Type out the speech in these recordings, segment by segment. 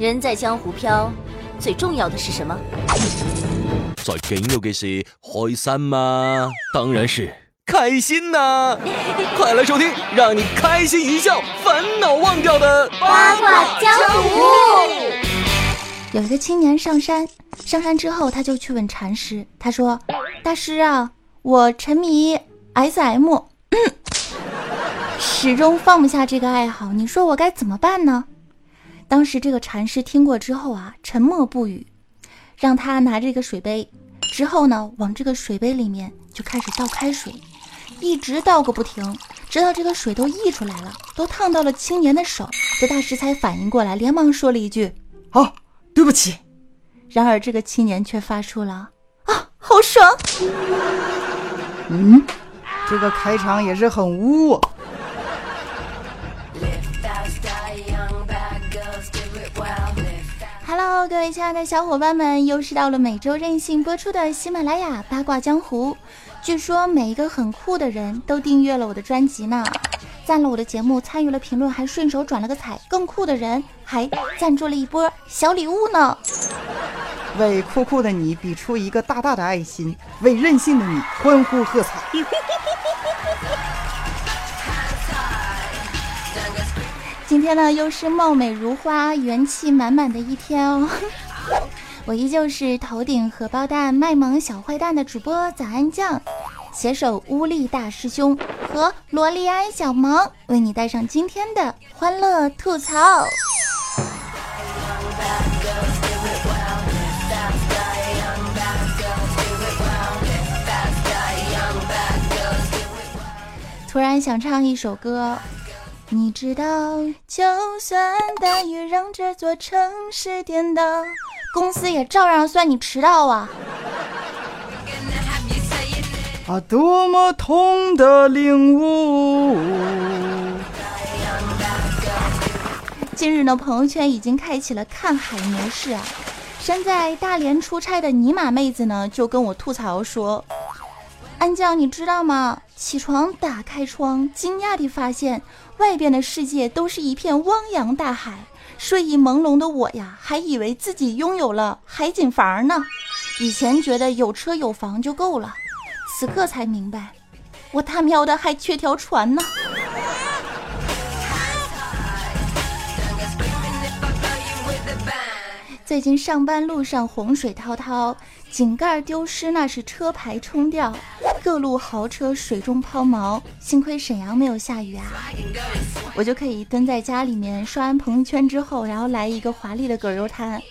人在江湖飘，最重要的是什么？最紧要的是开心吗？当然是开心呐！快来收听，让你开心一笑，烦恼忘掉的八卦江湖。有一个青年上山，上山之后他就去问禅师，他说：“大师啊，我沉迷 SM，始终放不下这个爱好，你说我该怎么办呢？”当时这个禅师听过之后啊，沉默不语，让他拿着一个水杯，之后呢，往这个水杯里面就开始倒开水，一直倒个不停，直到这个水都溢出来了，都烫到了青年的手。这大师才反应过来，连忙说了一句：“啊，对不起。”然而这个青年却发出了：“啊，好爽！”嗯，这个开场也是很污。Hello，各位亲爱的小伙伴们，又是到了每周任性播出的喜马拉雅八卦江湖。据说每一个很酷的人都订阅了我的专辑呢，赞了我的节目，参与了评论，还顺手转了个彩。更酷的人还赞助了一波小礼物呢。为酷酷的你比出一个大大的爱心，为任性的你欢呼喝彩。今天呢，又是貌美如花、元气满满的一天哦。我依旧是头顶荷包蛋、卖萌小坏蛋的主播早安酱，携手乌力大师兄和萝莉安小萌，为你带上今天的欢乐吐槽。突然想唱一首歌。你知道，就算大雨让这座城市颠倒，公司也照样算你迟到啊！啊，多么痛的领悟！近日呢，朋友圈已经开启了看海模式啊。身在大连出差的尼玛妹子呢，就跟我吐槽说：“安酱，你知道吗？起床打开窗，惊讶地发现。”外边的世界都是一片汪洋大海，睡意朦胧的我呀，还以为自己拥有了海景房呢。以前觉得有车有房就够了，此刻才明白，我他喵的还缺条船呢。最近上班路上洪水滔滔，井盖丢失那是车牌冲掉，各路豪车水中抛锚。幸亏沈阳没有下雨啊，我就可以蹲在家里面刷完朋友圈之后，然后来一个华丽的葛优瘫。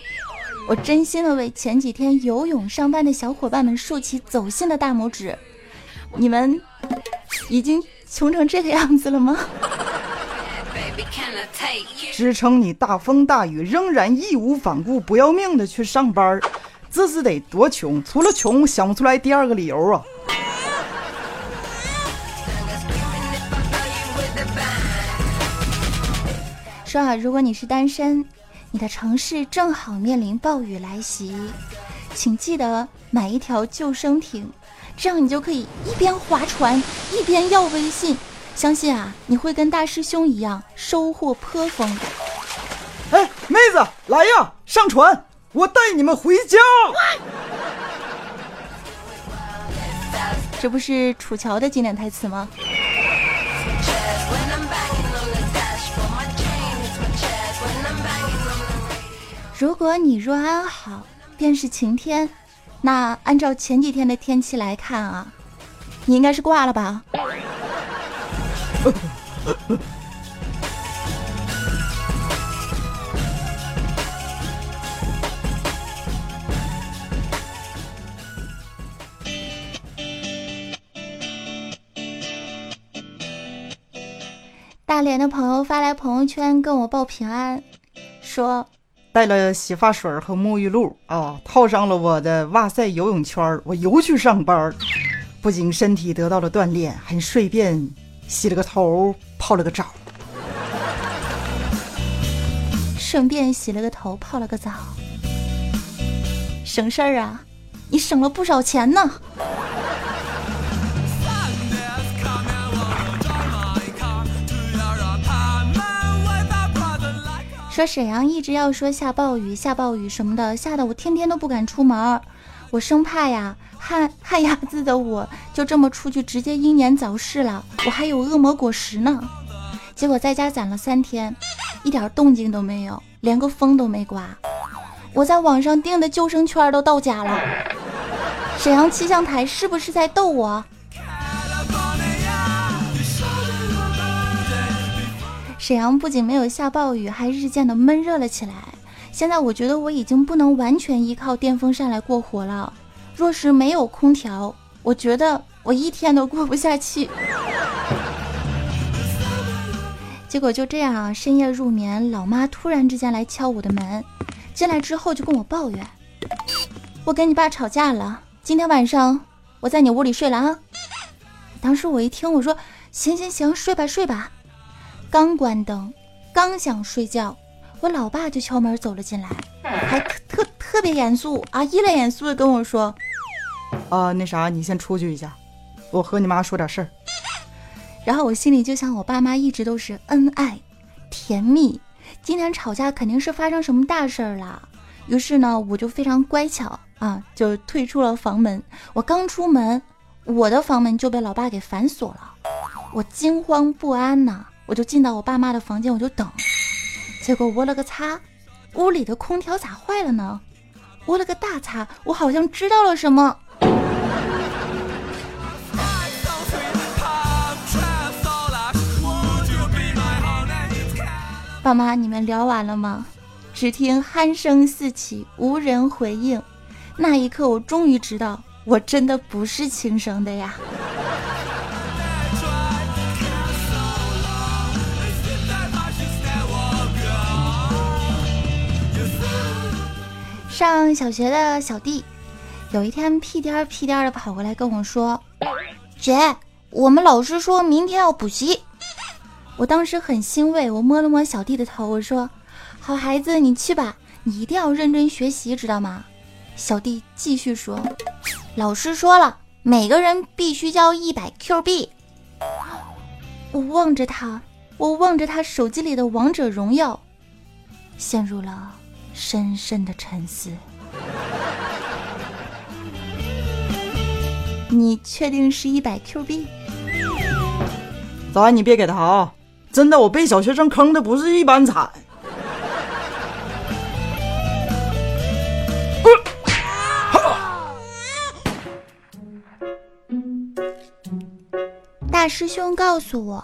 我真心的为前几天游泳上班的小伙伴们竖起走心的大拇指，你们已经穷成这个样子了吗？支撑你大风大雨仍然义无反顾、不要命的去上班这是得多穷？除了穷，想不出来第二个理由啊！说啊，如果你是单身，你的城市正好面临暴雨来袭，请记得买一条救生艇，这样你就可以一边划船一边要微信。相信啊，你会跟大师兄一样收获颇丰。哎，妹子，来呀，上船，我带你们回家。这不是楚乔的经典台词吗？如果你若安好，便是晴天。那按照前几天的天气来看啊，你应该是挂了吧？大连的朋友发来朋友圈跟我报平安，说带了洗发水和沐浴露啊，套上了我的哇塞游泳圈，我游去上班，不仅身体得到了锻炼，还顺便。洗了个头，泡了个澡，顺便洗了个头，泡了个澡，省事儿啊！你省了不少钱呢。说沈阳一直要说下暴雨、下暴雨什么的，吓得我天天都不敢出门。我生怕呀，旱 旱鸭子的我就这么出去，直接英年早逝了。我还有恶魔果实呢。结果在家攒了三天，一点动静都没有，连个风都没刮。我在网上订的救生圈都到家了。沈阳气象台是不是在逗我？沈阳不仅没有下暴雨，还日渐的闷热了起来。现在我觉得我已经不能完全依靠电风扇来过活了。若是没有空调，我觉得我一天都过不下去。结果就这样啊，深夜入眠，老妈突然之间来敲我的门，进来之后就跟我抱怨：“我跟你爸吵架了，今天晚上我在你屋里睡了啊。”当时我一听，我说：“行行行，睡吧睡吧。”刚关灯，刚想睡觉，我老爸就敲门走了进来，还特特特别严肃啊，一脸严肃的跟我说：“啊，那啥，你先出去一下，我和你妈说点事儿。”然后我心里就想，我爸妈一直都是恩爱甜蜜，今天吵架肯定是发生什么大事儿了。于是呢，我就非常乖巧啊，就退出了房门。我刚出门，我的房门就被老爸给反锁了，我惊慌不安呐。我就进到我爸妈的房间，我就等，结果我了个擦，屋里的空调咋坏了呢？我了个大擦，我好像知道了什么。爸妈，你们聊完了吗？只听鼾声四起，无人回应。那一刻，我终于知道，我真的不是亲生的呀。上小学的小弟，有一天屁颠儿屁颠儿的跑过来跟我说：“姐，我们老师说明天要补习。”我当时很欣慰，我摸了摸小弟的头，我说：“好孩子，你去吧，你一定要认真学习，知道吗？”小弟继续说：“老师说了，每个人必须交一百 Q 币。”我望着他，我望着他手机里的王者荣耀，陷入了。深深的沉思。你确定是一百 Q 币？早安，你别给他啊！真的，我被小学生坑的不是一般惨。大师兄告诉我，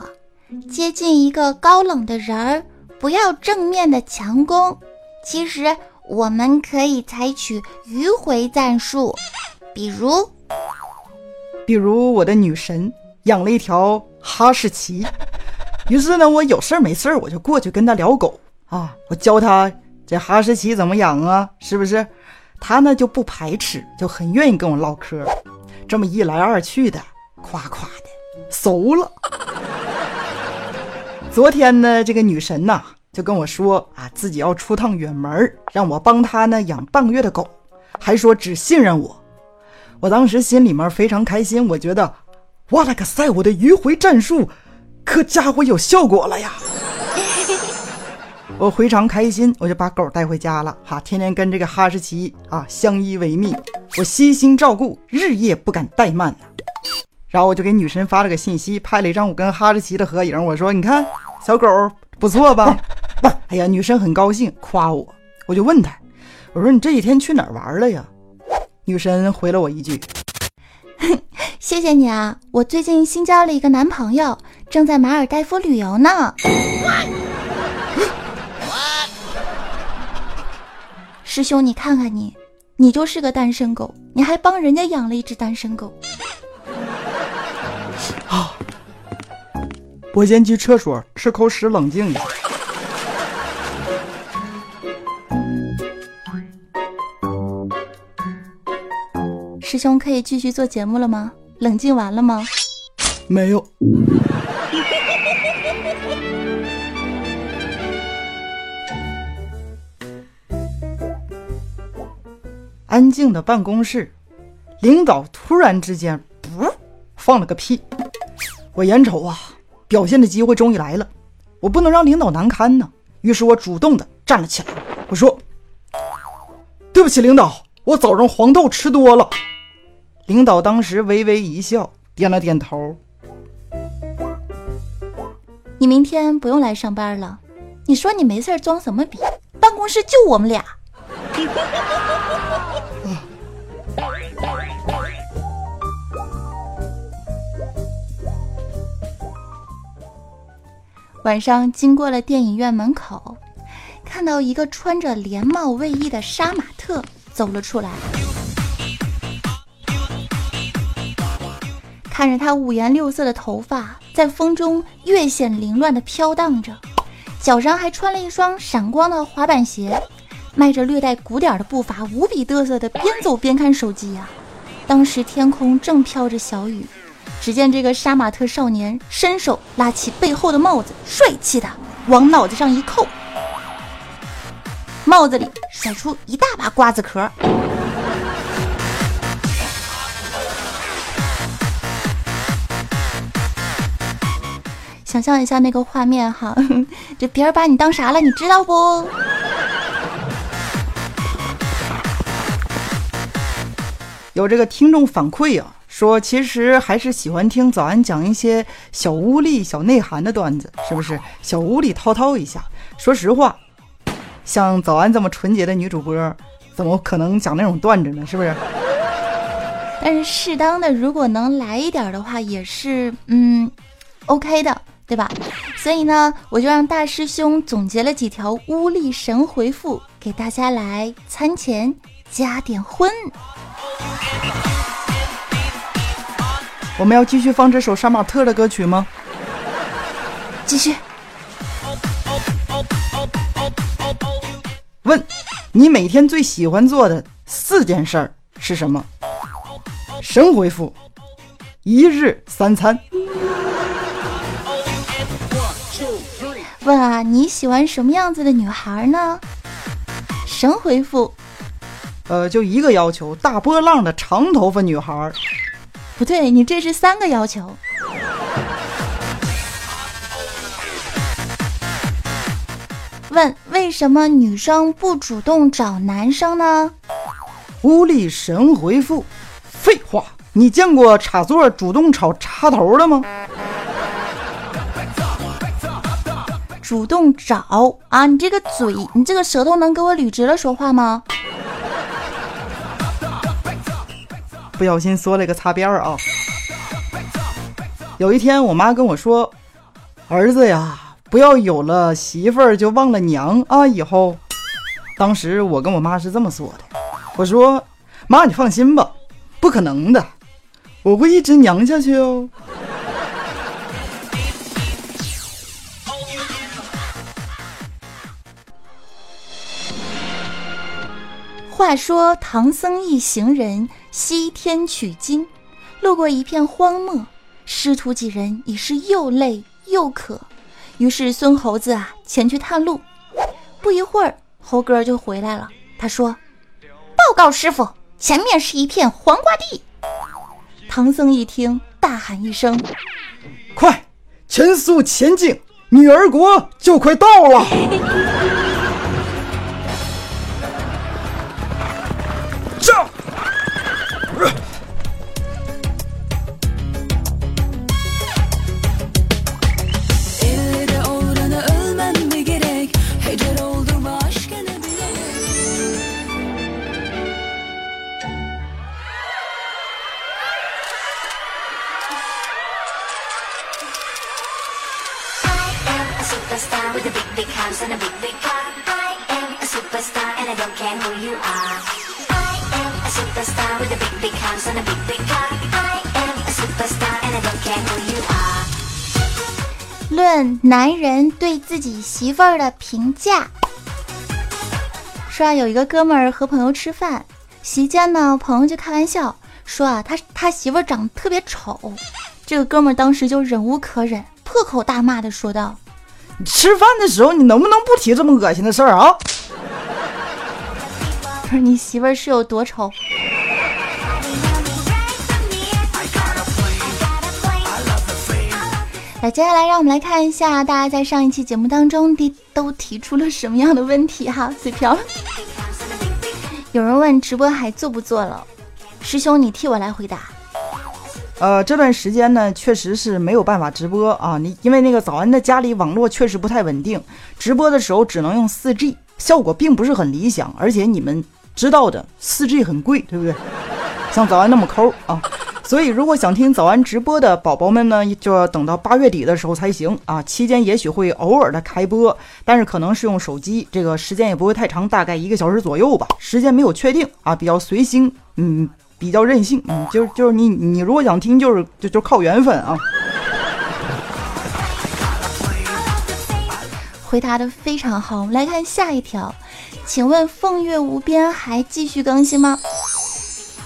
接近一个高冷的人儿，不要正面的强攻。其实我们可以采取迂回战术，比如，比如我的女神养了一条哈士奇，于是呢，我有事儿没事儿我就过去跟他聊狗啊，我教他这哈士奇怎么养啊，是不是？他呢就不排斥，就很愿意跟我唠嗑，这么一来二去的，夸夸的熟了。昨天呢，这个女神呐。就跟我说啊，自己要出趟远门，让我帮她呢养半个月的狗，还说只信任我。我当时心里面非常开心，我觉得，哇了个塞，我的迂回战术可家伙有效果了呀！我非常开心，我就把狗带回家了，哈，天天跟这个哈士奇啊相依为命，我悉心照顾，日夜不敢怠慢然后我就给女神发了个信息，拍了一张我跟哈士奇的合影，我说：“你看，小狗不错吧？” 哎呀，女神很高兴，夸我，我就问她，我说你这几天去哪儿玩了呀？女神回了我一句：“ 谢谢你啊，我最近新交了一个男朋友，正在马尔代夫旅游呢。”师兄，你看看你，你就是个单身狗，你还帮人家养了一只单身狗。啊！我先去厕所吃口屎，冷静一下。师兄可以继续做节目了吗？冷静完了吗？没有。安静的办公室，领导突然之间不放了个屁。我眼瞅啊，表现的机会终于来了，我不能让领导难堪呢。于是我主动的站了起来，我说：“对不起，领导，我早上黄豆吃多了。”领导当时微微一笑，点了点头。你明天不用来上班了。你说你没事装什么逼？办公室就我们俩。晚上经过了电影院门口，看到一个穿着连帽卫衣的杀马特走了出来。看着他五颜六色的头发在风中越显凌乱的飘荡着，脚上还穿了一双闪光的滑板鞋，迈着略带鼓点的步伐，无比嘚瑟的边走边看手机呀。当时天空正飘着小雨，只见这个杀马特少年伸手拉起背后的帽子，帅气的往脑子上一扣，帽子里甩出一大把瓜子壳。想象一下那个画面哈，这别人把你当啥了？你知道不？有这个听众反馈啊，说其实还是喜欢听早安讲一些小屋里小内涵的段子，是不是？小屋里滔滔一下。说实话，像早安这么纯洁的女主播，怎么可能讲那种段子呢？是不是？但是适当的，如果能来一点的话，也是嗯，OK 的。对吧？所以呢，我就让大师兄总结了几条乌力神回复，给大家来餐前加点荤。我们要继续放这首杀马特的歌曲吗？继续。问，你每天最喜欢做的四件事儿是什么？神回复：一日三餐。问啊，你喜欢什么样子的女孩呢？神回复，呃，就一个要求，大波浪的长头发女孩。不对，你这是三个要求。问为什么女生不主动找男生呢？无力神回复，废话，你见过插座主动找插头的吗？主动找啊！你这个嘴，你这个舌头能给我捋直了说话吗？不小心说了一个擦边儿啊！有一天，我妈跟我说：“儿子呀，不要有了媳妇儿就忘了娘啊！”以后，当时我跟我妈是这么说的：“我说妈，你放心吧，不可能的，我会一直娘下去哦。”话说唐僧一行人西天取经，路过一片荒漠，师徒几人已是又累又渴，于是孙猴子啊前去探路。不一会儿，猴哥就回来了。他说：“报告师傅，前面是一片黄瓜地。”唐僧一听，大喊一声：“快，全速前进，女儿国就快到了！” 男人对自己媳妇儿的评价，说啊，有一个哥们儿和朋友吃饭，席间呢，朋友就开玩笑说啊，他他媳妇儿长得特别丑，这个哥们儿当时就忍无可忍，破口大骂的说道：“吃饭的时候你能不能不提这么恶心的事儿啊？” 不是你媳妇儿是有多丑？接下来让我们来看一下大家在上一期节目当中的都提出了什么样的问题哈。嘴瓢，有人问直播还做不做了？师兄，你替我来回答。呃，这段时间呢，确实是没有办法直播啊。你因为那个早安的家里网络确实不太稳定，直播的时候只能用 4G，效果并不是很理想。而且你们知道的，4G 很贵，对不对？像早安那么抠啊。所以，如果想听早安直播的宝宝们呢，就要等到八月底的时候才行啊。期间也许会偶尔的开播，但是可能是用手机，这个时间也不会太长，大概一个小时左右吧。时间没有确定啊，比较随心，嗯，比较任性，嗯，就是就是你你如果想听，就是就就靠缘分啊。回答的非常好，我们来看下一条，请问凤月无边还继续更新吗？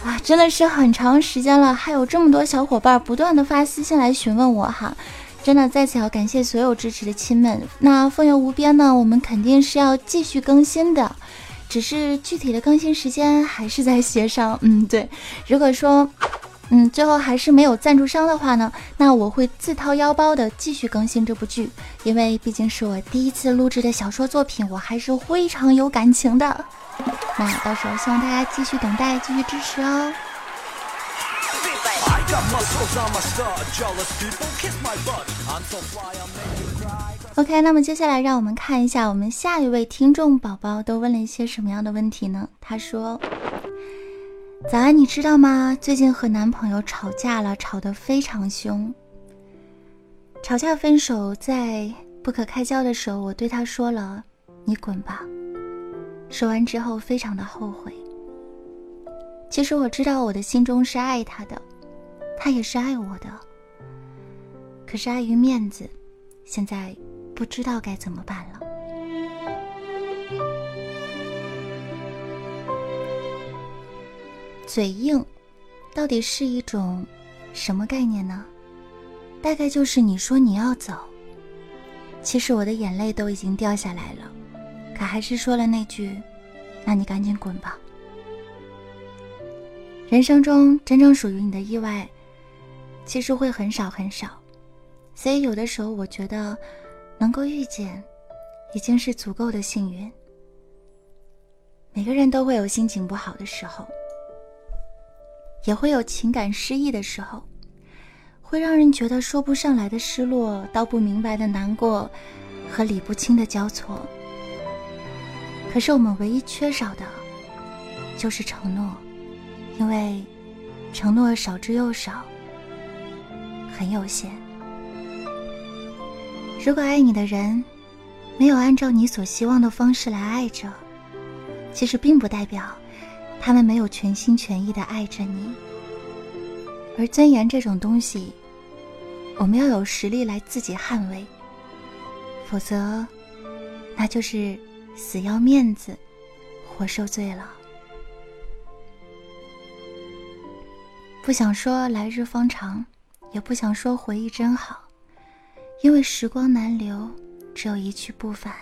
啊，真的是很长时间了，还有这么多小伙伴不断的发私信来询问我哈，真的在此要感谢所有支持的亲们。那风月无边呢，我们肯定是要继续更新的，只是具体的更新时间还是在协商。嗯，对，如果说，嗯，最后还是没有赞助商的话呢，那我会自掏腰包的继续更新这部剧，因为毕竟是我第一次录制的小说作品，我还是非常有感情的。那到时候希望大家继续等待，继续支持哦。OK，那么接下来让我们看一下我们下一位听众宝宝都问了一些什么样的问题呢？他说：“早安，你知道吗？最近和男朋友吵架了，吵得非常凶。吵架分手，在不可开交的时候，我对他说了：‘你滚吧。’”说完之后，非常的后悔。其实我知道我的心中是爱他的，他也是爱我的。可是碍于面子，现在不知道该怎么办了。嘴硬，到底是一种什么概念呢？大概就是你说你要走，其实我的眼泪都已经掉下来了。可还是说了那句：“那你赶紧滚吧。”人生中真正属于你的意外，其实会很少很少，所以有的时候我觉得，能够遇见，已经是足够的幸运。每个人都会有心情不好的时候，也会有情感失意的时候，会让人觉得说不上来的失落，道不明白的难过，和理不清的交错。可是我们唯一缺少的，就是承诺，因为承诺少之又少，很有限。如果爱你的人没有按照你所希望的方式来爱着，其实并不代表他们没有全心全意的爱着你。而尊严这种东西，我们要有实力来自己捍卫，否则，那就是。死要面子，活受罪了。不想说来日方长，也不想说回忆真好，因为时光难留，只有一去不返，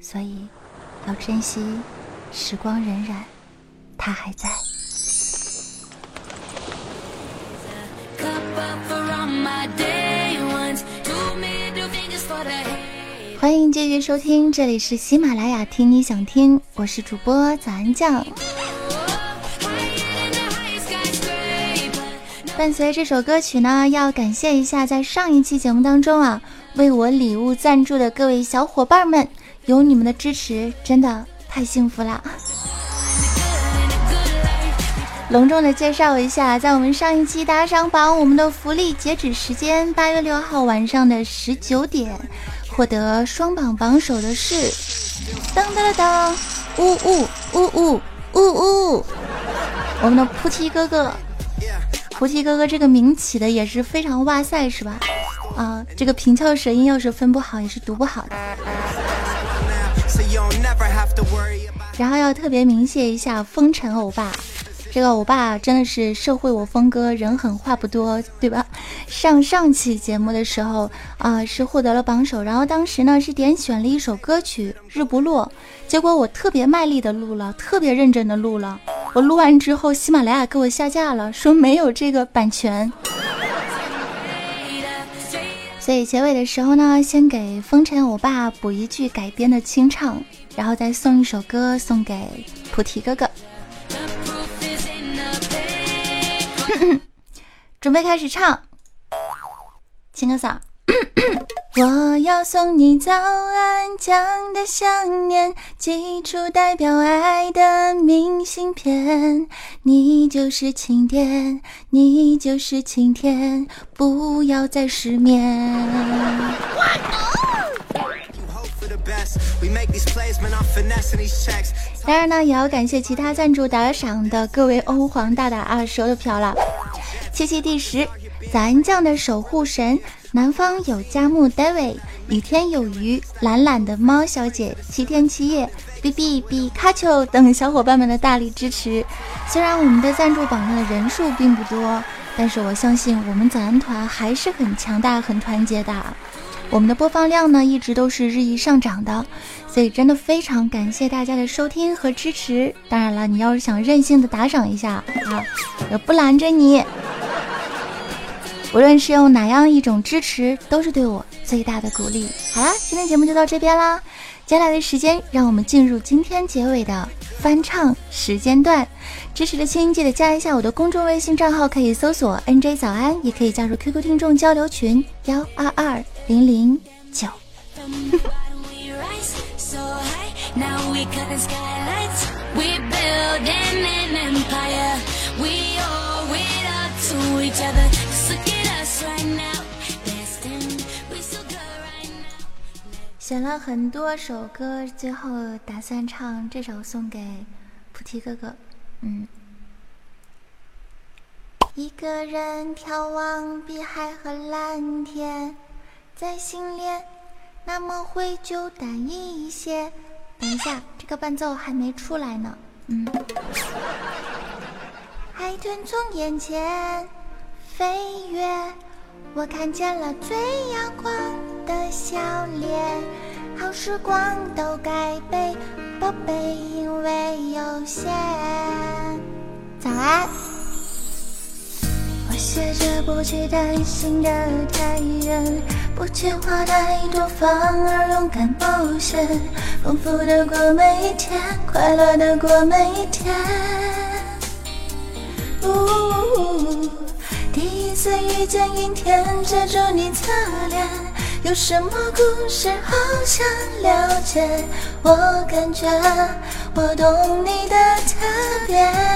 所以要珍惜时光荏苒，它还在。欢迎继续收听，这里是喜马拉雅听你想听，我是主播早安酱。伴随这首歌曲呢，要感谢一下在上一期节目当中啊，为我礼物赞助的各位小伙伴们，有你们的支持，真的太幸福了。隆重的介绍一下，在我们上一期打赏榜，我们的福利截止时间八月六号晚上的十九点。获得双榜榜首的是，当当当当，呜呜呜呜呜呜，我们的菩提哥哥，菩提哥哥这个名起的也是非常哇塞，是吧？啊，这个平翘舌音要是分不好也是读不好的。然后要特别鸣谢一下风尘欧巴。这个欧巴真的是社会我峰哥，人狠话不多，对吧？上上期节目的时候啊，是获得了榜首，然后当时呢是点选了一首歌曲《日不落》，结果我特别卖力的录了，特别认真的录了，我录完之后，喜马拉雅给我下架了，说没有这个版权。所以结尾的时候呢，先给风尘欧巴补一句改编的清唱，然后再送一首歌送给菩提哥哥。准备开始唱，清个嗓。我要送你早安，讲的想念，寄出代表爱的明信片。你就是晴天，你就是晴天，不要再失眠。当然呢，也要感谢其他赞助打赏的各位欧皇大大啊，收的票了。七七第十，早安酱的守护神。南方有佳木 David，雨天有鱼，懒懒的猫小姐，七天七夜，B B B 卡丘等小伙伴们的大力支持。虽然我们的赞助榜上的人数并不多，但是我相信我们早安团还是很强大、很团结的。我们的播放量呢，一直都是日益上涨的，所以真的非常感谢大家的收听和支持。当然了，你要是想任性的打赏一下啊，也不拦着你。无论是用哪样一种支持，都是对我最大的鼓励。好啦，今天节目就到这边啦，接下来的时间，让我们进入今天结尾的翻唱时间段。支持的亲记得加一下我的公众微信账号，可以搜索 NJ 早安，也可以加入 QQ 听众交流群幺二二零零九。选了很多首歌，最后打算唱这首送给菩提哥哥。嗯，一个人眺望碧海和蓝天，在心莲，那么会就淡一些。等一下，这个伴奏还没出来呢。嗯，海豚从眼前飞跃。我看见了最阳光的笑脸，好时光都该被宝贝，因为有限。早安。我学着不去担心的太远，不计划太多，反而勇敢冒险，丰富的过每一天，快乐的过每一天。呜。第一次遇见阴天，遮住你侧脸，有什么故事好想了解？我感觉我懂你的特别。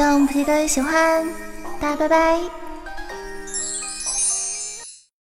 希望菩提哥喜欢，大家拜拜。